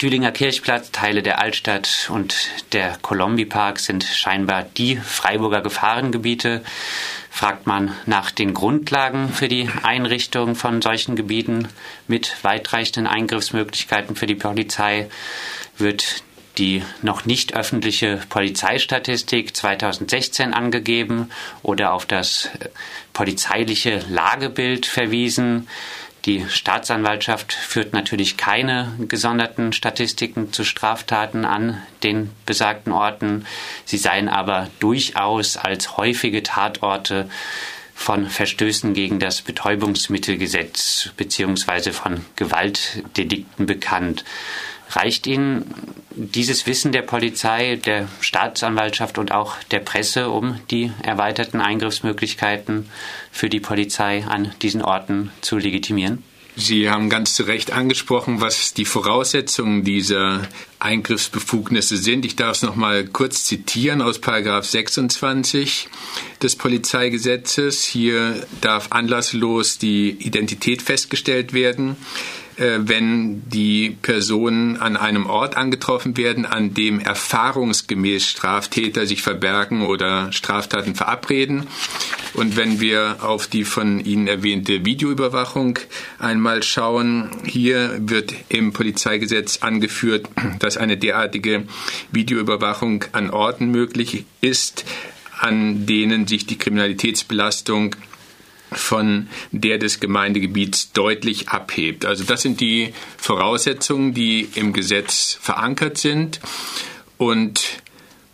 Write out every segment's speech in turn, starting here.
Stühlinger Kirchplatz, Teile der Altstadt und der Kolombi-Park sind scheinbar die Freiburger Gefahrengebiete. Fragt man nach den Grundlagen für die Einrichtung von solchen Gebieten mit weitreichenden Eingriffsmöglichkeiten für die Polizei, wird die noch nicht öffentliche Polizeistatistik 2016 angegeben oder auf das polizeiliche Lagebild verwiesen. Die Staatsanwaltschaft führt natürlich keine gesonderten Statistiken zu Straftaten an den besagten Orten. Sie seien aber durchaus als häufige Tatorte von Verstößen gegen das Betäubungsmittelgesetz bzw. von Gewaltdelikten bekannt. Reicht Ihnen dieses Wissen der Polizei, der Staatsanwaltschaft und auch der Presse, um die erweiterten Eingriffsmöglichkeiten für die Polizei an diesen Orten zu legitimieren? Sie haben ganz zu Recht angesprochen, was die Voraussetzungen dieser Eingriffsbefugnisse sind. Ich darf es noch mal kurz zitieren aus Paragraph 26 des Polizeigesetzes. Hier darf anlasslos die Identität festgestellt werden. Äh, wenn die Personen an einem Ort angetroffen werden, an dem erfahrungsgemäß Straftäter sich verbergen oder Straftaten verabreden. Und wenn wir auf die von Ihnen erwähnte Videoüberwachung einmal schauen, hier wird im Polizeigesetz angeführt, dass eine derartige Videoüberwachung an Orten möglich ist, an denen sich die Kriminalitätsbelastung von der des Gemeindegebiets deutlich abhebt. Also das sind die Voraussetzungen, die im Gesetz verankert sind. Und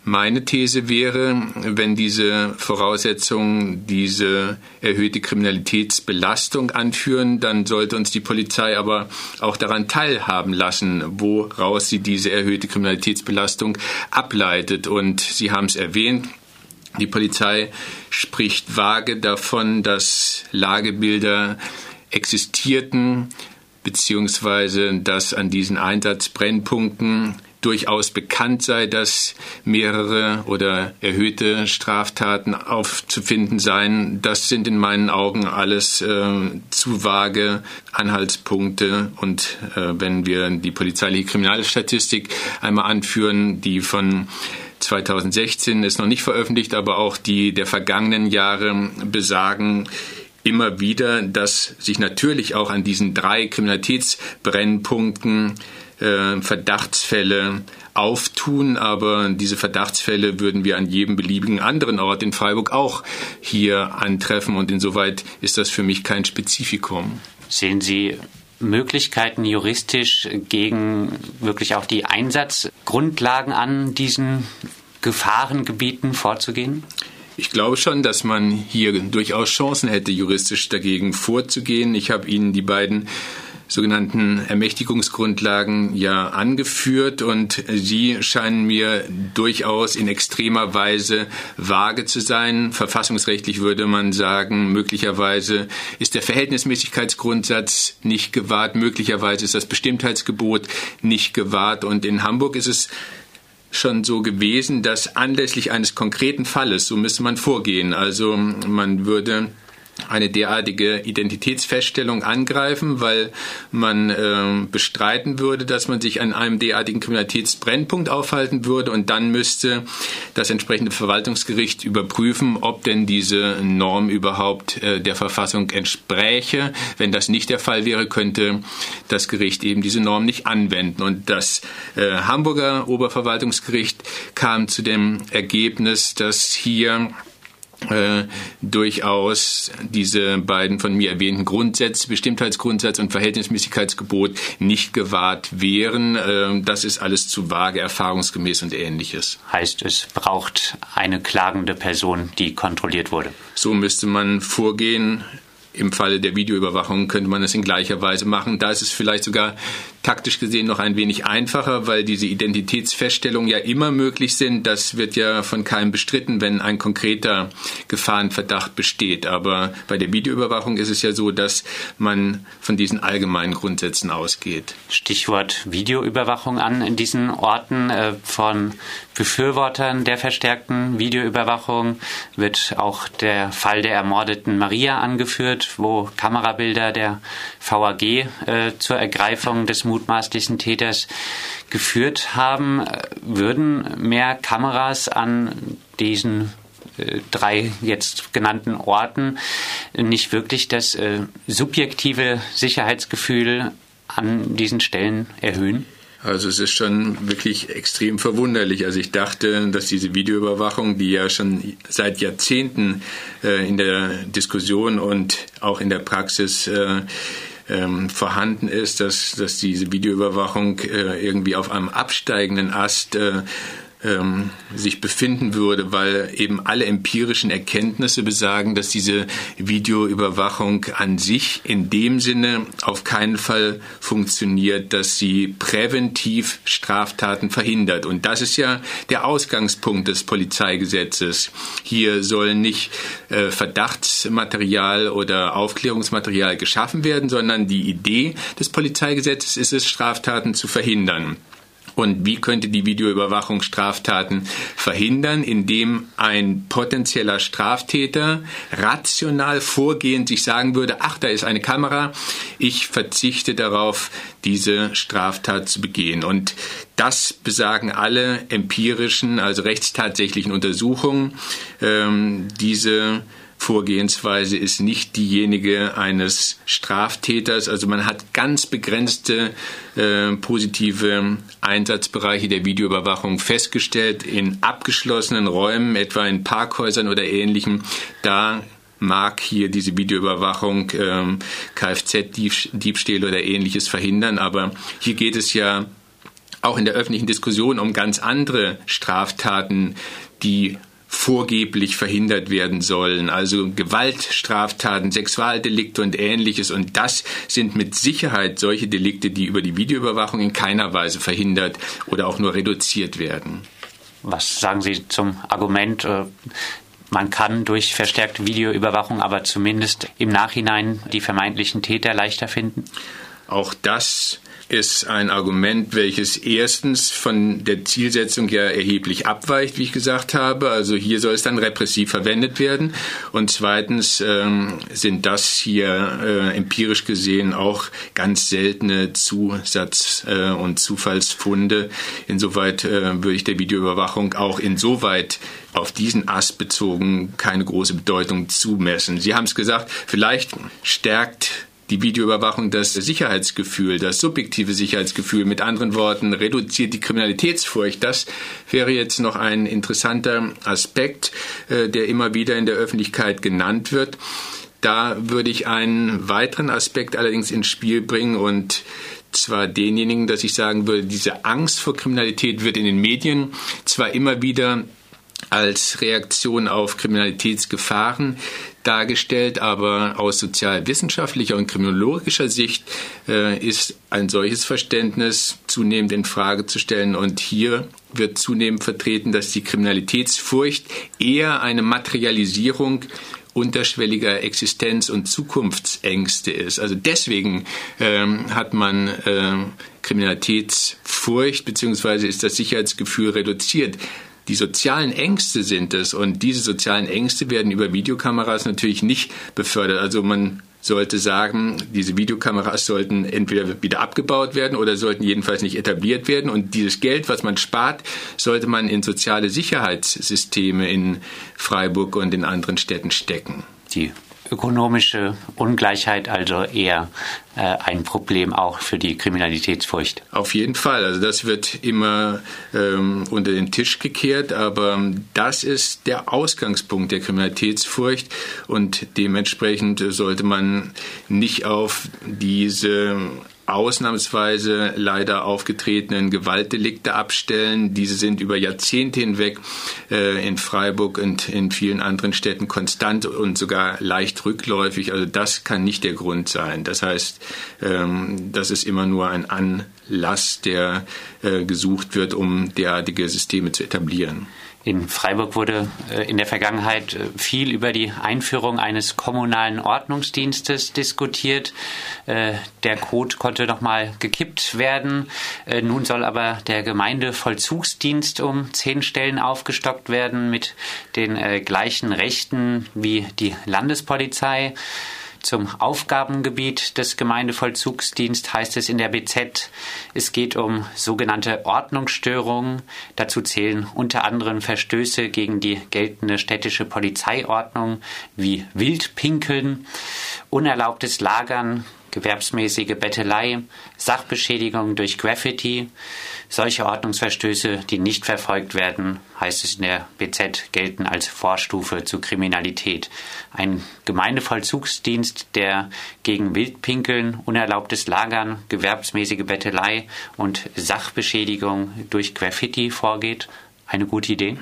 meine These wäre, wenn diese Voraussetzungen diese erhöhte Kriminalitätsbelastung anführen, dann sollte uns die Polizei aber auch daran teilhaben lassen, woraus sie diese erhöhte Kriminalitätsbelastung ableitet. Und Sie haben es erwähnt, die Polizei spricht vage davon, dass Lagebilder existierten, beziehungsweise dass an diesen Einsatzbrennpunkten durchaus bekannt sei, dass mehrere oder erhöhte Straftaten aufzufinden seien. Das sind in meinen Augen alles äh, zu vage Anhaltspunkte. Und äh, wenn wir die polizeiliche Kriminalstatistik einmal anführen, die von 2016 ist noch nicht veröffentlicht, aber auch die der vergangenen Jahre besagen immer wieder, dass sich natürlich auch an diesen drei Kriminalitätsbrennpunkten äh, Verdachtsfälle auftun, aber diese Verdachtsfälle würden wir an jedem beliebigen anderen Ort in Freiburg auch hier antreffen und insoweit ist das für mich kein Spezifikum. Sehen Sie Möglichkeiten juristisch gegen wirklich auch die Einsatzgrundlagen an diesen Gefahrengebieten vorzugehen? Ich glaube schon, dass man hier durchaus Chancen hätte, juristisch dagegen vorzugehen. Ich habe Ihnen die beiden sogenannten Ermächtigungsgrundlagen ja angeführt und sie scheinen mir durchaus in extremer Weise vage zu sein. Verfassungsrechtlich würde man sagen, möglicherweise ist der Verhältnismäßigkeitsgrundsatz nicht gewahrt, möglicherweise ist das Bestimmtheitsgebot nicht gewahrt und in Hamburg ist es schon so gewesen, dass anlässlich eines konkreten Falles, so müsste man vorgehen, also man würde eine derartige Identitätsfeststellung angreifen, weil man äh, bestreiten würde, dass man sich an einem derartigen Kriminalitätsbrennpunkt aufhalten würde und dann müsste das entsprechende Verwaltungsgericht überprüfen, ob denn diese Norm überhaupt äh, der Verfassung entspräche. Wenn das nicht der Fall wäre, könnte das Gericht eben diese Norm nicht anwenden. Und das äh, Hamburger Oberverwaltungsgericht kam zu dem Ergebnis, dass hier äh, durchaus diese beiden von mir erwähnten Grundsätze, Bestimmtheitsgrundsatz und Verhältnismäßigkeitsgebot, nicht gewahrt wären. Äh, das ist alles zu vage, erfahrungsgemäß und ähnliches. Heißt, es braucht eine klagende Person, die kontrolliert wurde. So müsste man vorgehen. Im Falle der Videoüberwachung könnte man es in gleicher Weise machen. Da ist es vielleicht sogar taktisch gesehen noch ein wenig einfacher, weil diese Identitätsfeststellungen ja immer möglich sind. Das wird ja von keinem bestritten, wenn ein konkreter Gefahrenverdacht besteht. Aber bei der Videoüberwachung ist es ja so, dass man von diesen allgemeinen Grundsätzen ausgeht. Stichwort Videoüberwachung an in diesen Orten äh, von Befürwortern der verstärkten Videoüberwachung wird auch der Fall der ermordeten Maria angeführt, wo Kamerabilder der VAG äh, zur Ergreifung des mutmaßlichen Täters geführt haben. Würden mehr Kameras an diesen äh, drei jetzt genannten Orten nicht wirklich das äh, subjektive Sicherheitsgefühl an diesen Stellen erhöhen? Also es ist schon wirklich extrem verwunderlich. Also ich dachte, dass diese Videoüberwachung, die ja schon seit Jahrzehnten äh, in der Diskussion und auch in der Praxis äh, ähm, vorhanden ist, dass, dass diese Videoüberwachung äh, irgendwie auf einem absteigenden Ast äh, ähm, sich befinden würde, weil eben alle empirischen Erkenntnisse besagen, dass diese Videoüberwachung an sich in dem Sinne auf keinen Fall funktioniert, dass sie präventiv Straftaten verhindert. Und das ist ja der Ausgangspunkt des Polizeigesetzes. Hier soll nicht äh, Verdachtsmaterial oder Aufklärungsmaterial geschaffen werden, sondern die Idee des Polizeigesetzes ist es, Straftaten zu verhindern. Und wie könnte die Videoüberwachung Straftaten verhindern, indem ein potenzieller Straftäter rational vorgehend sich sagen würde, ach, da ist eine Kamera, ich verzichte darauf, diese Straftat zu begehen. Und das besagen alle empirischen, also rechtstatsächlichen Untersuchungen. Ähm, diese Vorgehensweise ist nicht diejenige eines Straftäters. Also man hat ganz begrenzte äh, positive Einsatzbereiche der Videoüberwachung festgestellt in abgeschlossenen Räumen, etwa in Parkhäusern oder ähnlichem. Da mag hier diese Videoüberwachung ähm, Kfz-Diebstähle oder ähnliches verhindern. Aber hier geht es ja auch in der öffentlichen Diskussion um ganz andere Straftaten, die vorgeblich verhindert werden sollen. Also Gewaltstraftaten, Sexualdelikte und ähnliches. Und das sind mit Sicherheit solche Delikte, die über die Videoüberwachung in keiner Weise verhindert oder auch nur reduziert werden. Was sagen Sie zum Argument, äh, man kann durch verstärkte Videoüberwachung aber zumindest im Nachhinein die vermeintlichen Täter leichter finden? Auch das ist ein Argument, welches erstens von der Zielsetzung ja erheblich abweicht, wie ich gesagt habe. Also hier soll es dann repressiv verwendet werden. Und zweitens ähm, sind das hier äh, empirisch gesehen auch ganz seltene Zusatz- äh, und Zufallsfunde. Insoweit äh, würde ich der Videoüberwachung auch insoweit auf diesen Ast bezogen keine große Bedeutung zumessen. Sie haben es gesagt, vielleicht stärkt die Videoüberwachung das Sicherheitsgefühl, das subjektive Sicherheitsgefühl, mit anderen Worten, reduziert die Kriminalitätsfurcht. Das wäre jetzt noch ein interessanter Aspekt, äh, der immer wieder in der Öffentlichkeit genannt wird. Da würde ich einen weiteren Aspekt allerdings ins Spiel bringen und zwar denjenigen, dass ich sagen würde, diese Angst vor Kriminalität wird in den Medien zwar immer wieder als Reaktion auf Kriminalitätsgefahren dargestellt, aber aus sozialwissenschaftlicher und kriminologischer Sicht äh, ist ein solches Verständnis zunehmend in Frage zu stellen und hier wird zunehmend vertreten, dass die Kriminalitätsfurcht eher eine Materialisierung unterschwelliger Existenz- und Zukunftsängste ist. Also deswegen ähm, hat man äh, Kriminalitätsfurcht bzw. ist das Sicherheitsgefühl reduziert. Die sozialen Ängste sind es und diese sozialen Ängste werden über Videokameras natürlich nicht befördert. Also man sollte sagen, diese Videokameras sollten entweder wieder abgebaut werden oder sollten jedenfalls nicht etabliert werden. Und dieses Geld, was man spart, sollte man in soziale Sicherheitssysteme in Freiburg und in anderen Städten stecken. Die ökonomische Ungleichheit also eher äh, ein Problem auch für die Kriminalitätsfurcht. Auf jeden Fall. Also das wird immer ähm, unter den Tisch gekehrt, aber das ist der Ausgangspunkt der Kriminalitätsfurcht und dementsprechend sollte man nicht auf diese ausnahmsweise leider aufgetretenen Gewaltdelikte abstellen. Diese sind über Jahrzehnte hinweg äh, in Freiburg und in vielen anderen Städten konstant und sogar leicht rückläufig. Also das kann nicht der Grund sein. Das heißt, ähm, das ist immer nur ein Anlass, der äh, gesucht wird, um derartige Systeme zu etablieren. In Freiburg wurde äh, in der Vergangenheit äh, viel über die Einführung eines kommunalen Ordnungsdienstes diskutiert. Äh, der Code konnte nochmal gekippt werden. Nun soll aber der Gemeindevollzugsdienst um zehn Stellen aufgestockt werden mit den gleichen Rechten wie die Landespolizei. Zum Aufgabengebiet des Gemeindevollzugsdienst heißt es in der BZ, es geht um sogenannte Ordnungsstörungen. Dazu zählen unter anderem Verstöße gegen die geltende städtische Polizeiordnung wie Wildpinkeln, unerlaubtes Lagern, gewerbsmäßige Bettelei, Sachbeschädigung durch Graffiti. Solche Ordnungsverstöße, die nicht verfolgt werden, heißt es in der BZ, gelten als Vorstufe zu Kriminalität. Ein Gemeindevollzugsdienst, der gegen Wildpinkeln, unerlaubtes Lagern, gewerbsmäßige Bettelei und Sachbeschädigung durch Graffiti vorgeht. Eine gute Idee?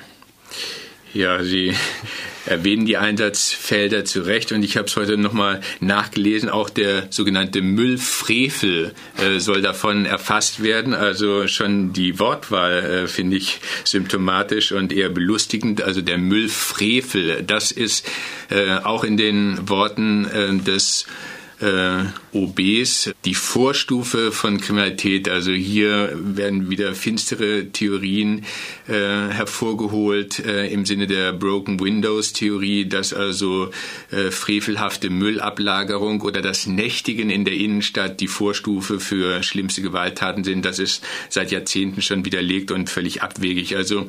Ja, Sie erwähnen die Einsatzfelder zu Recht und ich habe es heute nochmal nachgelesen. Auch der sogenannte Müllfrevel äh, soll davon erfasst werden. Also schon die Wortwahl äh, finde ich symptomatisch und eher belustigend. Also der Müllfrevel, das ist äh, auch in den Worten äh, des äh, OBs die Vorstufe von Kriminalität. Also hier werden wieder finstere Theorien äh, hervorgeholt äh, im Sinne der Broken Windows Theorie, dass also äh, frevelhafte Müllablagerung oder das Nächtigen in der Innenstadt die Vorstufe für schlimmste Gewalttaten sind. Das ist seit Jahrzehnten schon widerlegt und völlig abwegig. Also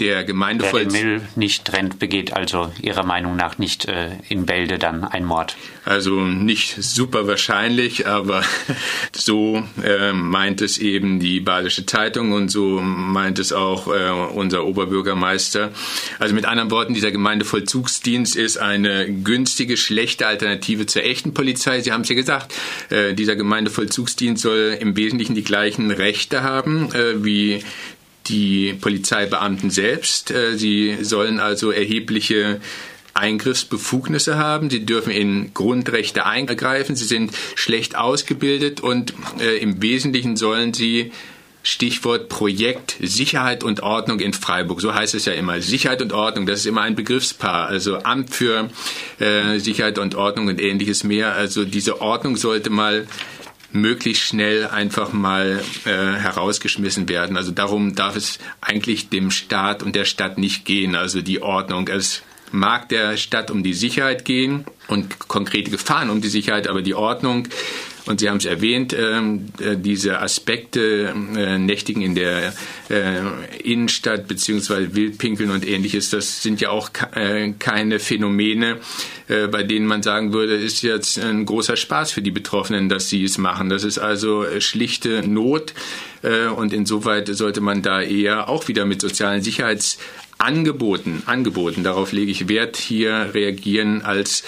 der Gemeindevoll... Wer den Müll nicht trennt, begeht also Ihrer Meinung nach nicht äh, in Bälde dann ein Mord. Also nicht super wahrscheinlich, aber so äh, meint es eben die Badische Zeitung und so meint es auch äh, unser Oberbürgermeister. Also mit anderen Worten, dieser Gemeindevollzugsdienst ist eine günstige, schlechte Alternative zur echten Polizei. Sie haben es ja gesagt, äh, dieser Gemeindevollzugsdienst soll im Wesentlichen die gleichen Rechte haben äh, wie die Polizeibeamten selbst. Äh, sie sollen also erhebliche Eingriffsbefugnisse haben. Sie dürfen in Grundrechte eingreifen. Sie sind schlecht ausgebildet und äh, im Wesentlichen sollen sie Stichwort Projekt Sicherheit und Ordnung in Freiburg. So heißt es ja immer. Sicherheit und Ordnung, das ist immer ein Begriffspaar. Also Amt für äh, Sicherheit und Ordnung und ähnliches mehr. Also diese Ordnung sollte mal möglichst schnell einfach mal äh, herausgeschmissen werden. Also darum darf es eigentlich dem Staat und der Stadt nicht gehen. Also die Ordnung. Es mag der Stadt um die Sicherheit gehen und konkrete Gefahren um die Sicherheit, aber die Ordnung und Sie haben es erwähnt, ähm, äh, diese Aspekte, äh, Nächtigen in der äh, Innenstadt beziehungsweise Wildpinkeln und ähnliches, das sind ja auch äh, keine Phänomene, äh, bei denen man sagen würde, ist jetzt ein großer Spaß für die Betroffenen, dass sie es machen. Das ist also schlichte Not äh, und insoweit sollte man da eher auch wieder mit sozialen Sicherheits Angeboten, Angeboten, darauf lege ich Wert, hier reagieren, als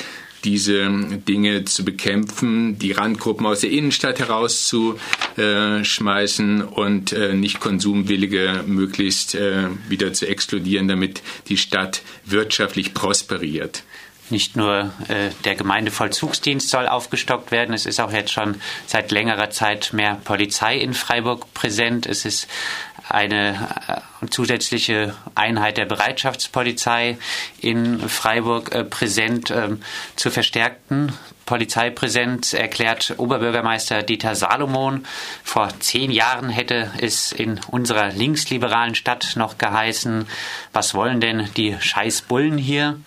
diese Dinge zu bekämpfen, die Randgruppen aus der Innenstadt herauszuschmeißen und äh, nicht Konsumwillige möglichst äh, wieder zu exkludieren, damit die Stadt wirtschaftlich prosperiert. Nicht nur äh, der Gemeindevollzugsdienst soll aufgestockt werden, es ist auch jetzt schon seit längerer Zeit mehr Polizei in Freiburg präsent. Es ist eine äh, zusätzliche Einheit der Bereitschaftspolizei in Freiburg äh, präsent ähm, zur verstärkten Polizeipräsenz erklärt Oberbürgermeister Dieter Salomon. Vor zehn Jahren hätte es in unserer linksliberalen Stadt noch geheißen, was wollen denn die Scheißbullen hier?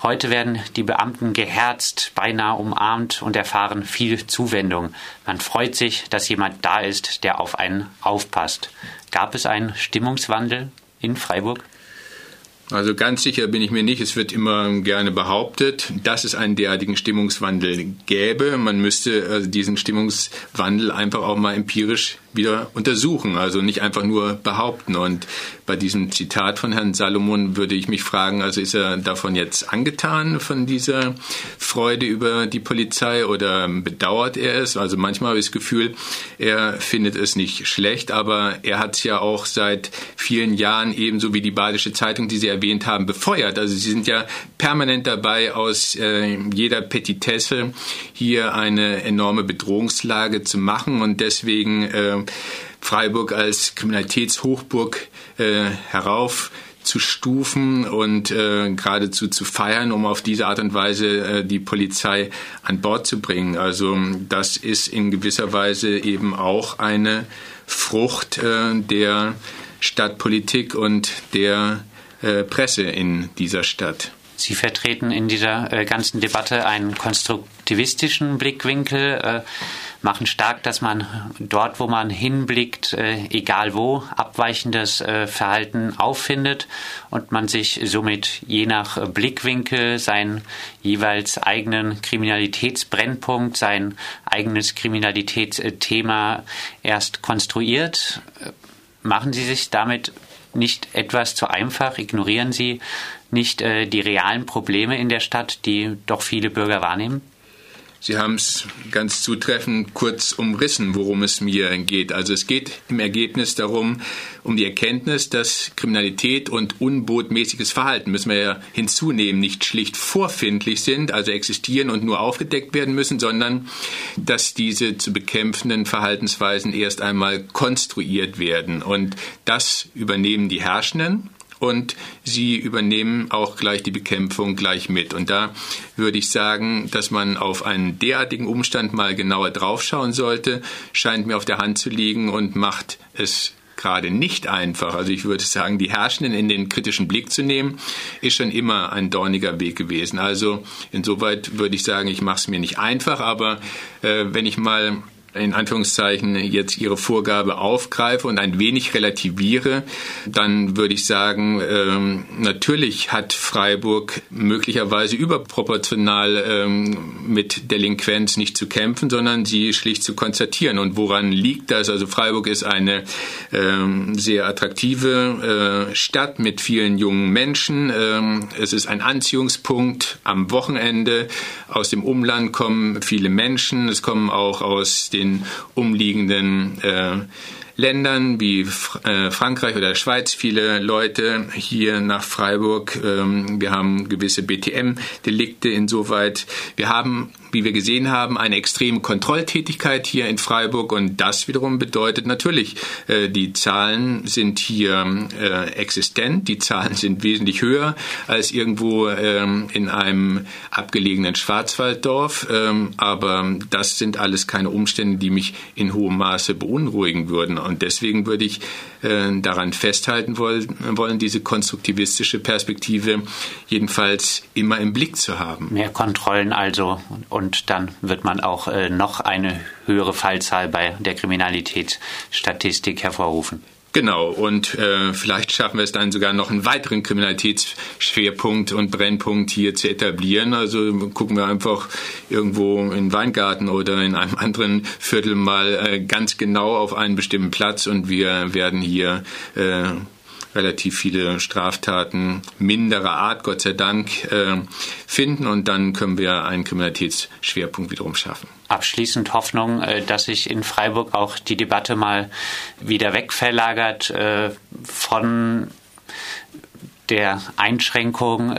Heute werden die Beamten geherzt, beinahe umarmt und erfahren viel Zuwendung. Man freut sich, dass jemand da ist, der auf einen aufpasst. Gab es einen Stimmungswandel in Freiburg? Also ganz sicher bin ich mir nicht. Es wird immer gerne behauptet, dass es einen derartigen Stimmungswandel gäbe. Man müsste also diesen Stimmungswandel einfach auch mal empirisch wieder untersuchen, also nicht einfach nur behaupten. Und bei diesem Zitat von Herrn Salomon würde ich mich fragen, also ist er davon jetzt angetan, von dieser Freude über die Polizei oder bedauert er es? Also manchmal habe ich das Gefühl, er findet es nicht schlecht, aber er hat es ja auch seit vielen Jahren ebenso wie die Badische Zeitung, die Sie erwähnt haben, befeuert. Also Sie sind ja permanent dabei, aus äh, jeder Petitesse hier eine enorme Bedrohungslage zu machen und deswegen äh, Freiburg als Kriminalitätshochburg äh, herauf zu stufen und äh, geradezu zu feiern, um auf diese Art und Weise äh, die Polizei an Bord zu bringen. Also das ist in gewisser Weise eben auch eine Frucht äh, der Stadtpolitik und der äh, Presse in dieser Stadt. Sie vertreten in dieser äh, ganzen Debatte einen konstruktivistischen Blickwinkel, äh, machen stark, dass man dort, wo man hinblickt, äh, egal wo, abweichendes äh, Verhalten auffindet und man sich somit je nach Blickwinkel seinen jeweils eigenen Kriminalitätsbrennpunkt, sein eigenes Kriminalitätsthema erst konstruiert. Machen Sie sich damit nicht etwas zu einfach? Ignorieren Sie nicht äh, die realen Probleme in der Stadt, die doch viele Bürger wahrnehmen? Sie haben es ganz zutreffend kurz umrissen, worum es mir geht. Also es geht im Ergebnis darum, um die Erkenntnis, dass Kriminalität und unbotmäßiges Verhalten, müssen wir ja hinzunehmen, nicht schlicht vorfindlich sind, also existieren und nur aufgedeckt werden müssen, sondern dass diese zu bekämpfenden Verhaltensweisen erst einmal konstruiert werden. Und das übernehmen die Herrschenden und sie übernehmen auch gleich die Bekämpfung gleich mit. Und da würde ich sagen, dass man auf einen derartigen Umstand mal genauer draufschauen sollte, scheint mir auf der Hand zu liegen und macht es gerade nicht einfach. Also ich würde sagen, die Herrschenden in den kritischen Blick zu nehmen, ist schon immer ein dorniger Weg gewesen. Also insoweit würde ich sagen, ich mache es mir nicht einfach, aber äh, wenn ich mal in Anführungszeichen jetzt Ihre Vorgabe aufgreife und ein wenig relativiere, dann würde ich sagen, ähm, natürlich hat Freiburg möglicherweise überproportional ähm, mit Delinquenz nicht zu kämpfen, sondern sie schlicht zu konstatieren. Und woran liegt das? Also Freiburg ist eine ähm, sehr attraktive äh, Stadt mit vielen jungen Menschen. Ähm, es ist ein Anziehungspunkt am Wochenende. Aus dem Umland kommen viele Menschen. Es kommen auch aus den den umliegenden äh, Ländern wie äh, Frankreich oder Schweiz viele Leute hier nach Freiburg. Ähm, wir haben gewisse BTM-Delikte insoweit. Wir haben wie wir gesehen haben, eine extreme Kontrolltätigkeit hier in Freiburg. Und das wiederum bedeutet natürlich, äh, die Zahlen sind hier äh, existent, die Zahlen sind wesentlich höher als irgendwo ähm, in einem abgelegenen Schwarzwalddorf, ähm, aber das sind alles keine Umstände, die mich in hohem Maße beunruhigen würden. Und deswegen würde ich äh, daran festhalten wollen, diese konstruktivistische Perspektive jedenfalls immer im Blick zu haben. Mehr Kontrollen also und dann wird man auch äh, noch eine höhere Fallzahl bei der Kriminalitätsstatistik hervorrufen. Genau, und äh, vielleicht schaffen wir es dann sogar noch einen weiteren Kriminalitätsschwerpunkt und Brennpunkt hier zu etablieren. Also gucken wir einfach irgendwo in Weingarten oder in einem anderen Viertel mal äh, ganz genau auf einen bestimmten Platz und wir werden hier äh, relativ viele Straftaten minderer Art, Gott sei Dank, äh, finden und dann können wir einen Kriminalitätsschwerpunkt wiederum schaffen. Abschließend Hoffnung, äh, dass sich in Freiburg auch die Debatte mal wieder wegverlagert äh, von der Einschränkung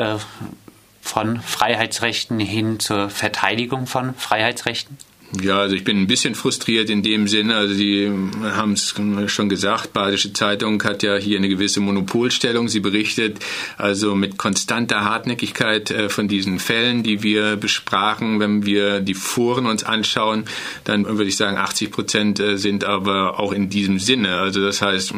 von Freiheitsrechten hin zur Verteidigung von Freiheitsrechten? Ja, also ich bin ein bisschen frustriert in dem Sinne. Also Sie haben es schon gesagt, Badische Zeitung hat ja hier eine gewisse Monopolstellung. Sie berichtet also mit konstanter Hartnäckigkeit äh, von diesen Fällen, die wir besprachen. Wenn wir die Foren uns anschauen, dann würde ich sagen, 80 Prozent äh, sind aber auch in diesem Sinne. Also das heißt,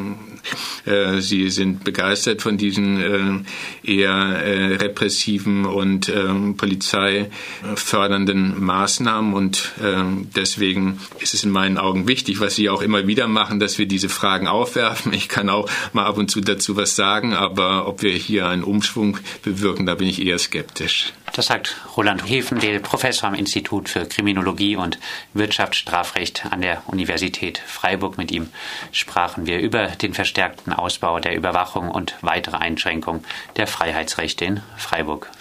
äh, sie sind begeistert von diesen eher repressiven und ähm, polizeifördernden Maßnahmen und deswegen ist es in meinen Augen wichtig, was Sie auch immer wieder machen, dass wir diese Fragen aufwerfen. Ich kann auch mal ab und zu dazu was sagen, aber ob wir hier einen Umschwung bewirken, da bin ich eher skeptisch. Das sagt Roland Hefendel, Professor am Institut für Kriminologie und Wirtschaftsstrafrecht an der Universität Freiburg. Mit ihm sprachen wir über den verstärkten Ausbau der Überwachung und weitere Einschränkungen der Freiheitsrechte in Freiburg.